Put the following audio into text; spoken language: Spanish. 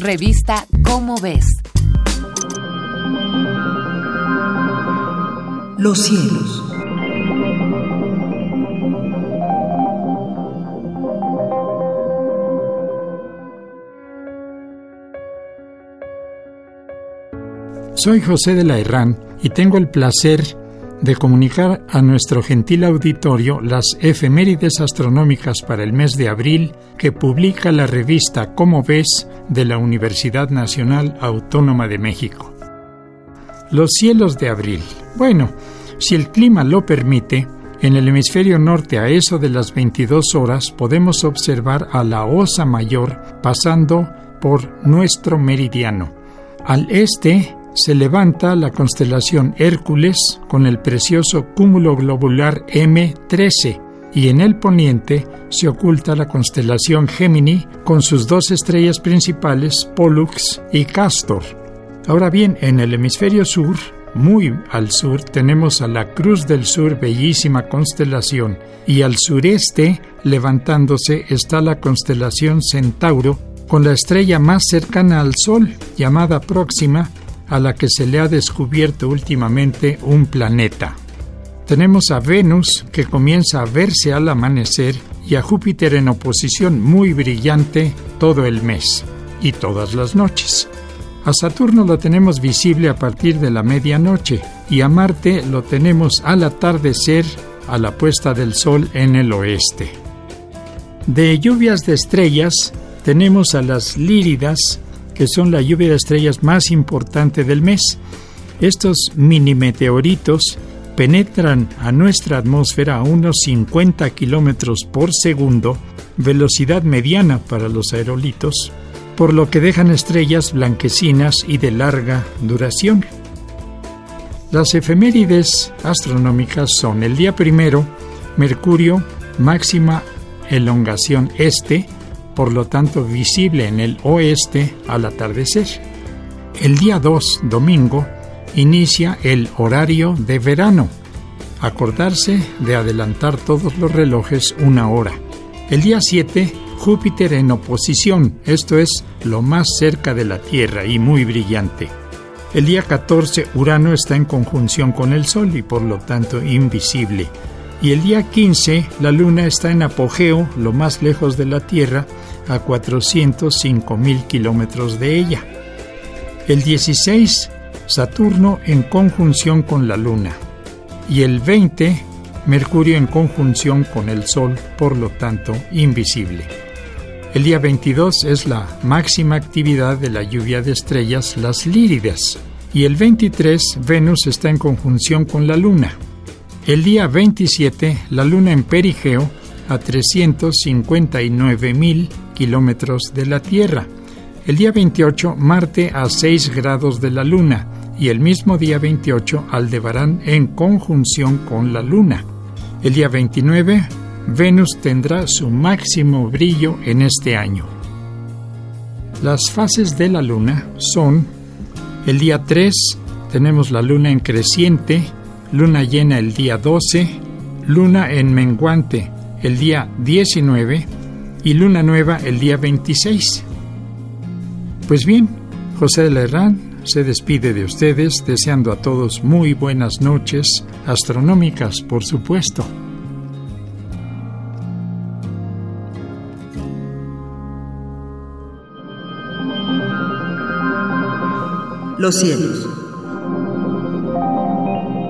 Revista Cómo ves. Los cielos. Soy José de la Herrán y tengo el placer de comunicar a nuestro gentil auditorio las efemérides astronómicas para el mes de abril que publica la revista Cómo ves de la Universidad Nacional Autónoma de México. Los cielos de abril. Bueno, si el clima lo permite, en el hemisferio norte a eso de las 22 horas podemos observar a la Osa Mayor pasando por nuestro meridiano. Al este se levanta la constelación Hércules con el precioso cúmulo globular M13 y en el poniente se oculta la constelación Gemini con sus dos estrellas principales Pollux y Castor. Ahora bien, en el hemisferio sur, muy al sur, tenemos a la Cruz del Sur, bellísima constelación, y al sureste, levantándose, está la constelación Centauro, con la estrella más cercana al Sol, llamada Próxima, a la que se le ha descubierto últimamente un planeta. Tenemos a Venus que comienza a verse al amanecer y a Júpiter en oposición muy brillante todo el mes y todas las noches. A Saturno lo tenemos visible a partir de la medianoche y a Marte lo tenemos al atardecer a la puesta del sol en el oeste. De lluvias de estrellas tenemos a las líridas que son la lluvia de estrellas más importante del mes. Estos mini meteoritos penetran a nuestra atmósfera a unos 50 kilómetros por segundo, velocidad mediana para los aerolitos, por lo que dejan estrellas blanquecinas y de larga duración. Las efemérides astronómicas son el día primero, Mercurio, máxima elongación este, por lo tanto visible en el oeste al atardecer. El día 2, domingo, inicia el horario de verano. Acordarse de adelantar todos los relojes una hora. El día 7, Júpiter en oposición, esto es lo más cerca de la Tierra y muy brillante. El día 14, Urano está en conjunción con el Sol y por lo tanto invisible. Y el día 15, la Luna está en apogeo, lo más lejos de la Tierra, a 405 mil kilómetros de ella. El 16, Saturno en conjunción con la Luna. Y el 20, Mercurio en conjunción con el Sol, por lo tanto invisible. El día 22 es la máxima actividad de la lluvia de estrellas, las Líridas. Y el 23, Venus está en conjunción con la Luna. El día 27, la Luna en perigeo a 359 mil kilómetros de la Tierra. El día 28, Marte a 6 grados de la Luna y el mismo día 28, Aldebarán en conjunción con la Luna. El día 29, Venus tendrá su máximo brillo en este año. Las fases de la Luna son el día 3 tenemos la Luna en creciente, Luna llena el día 12, Luna en menguante el día 19, y luna nueva el día 26. Pues bien, José de la Herrán se despide de ustedes deseando a todos muy buenas noches, astronómicas por supuesto. Los cielos.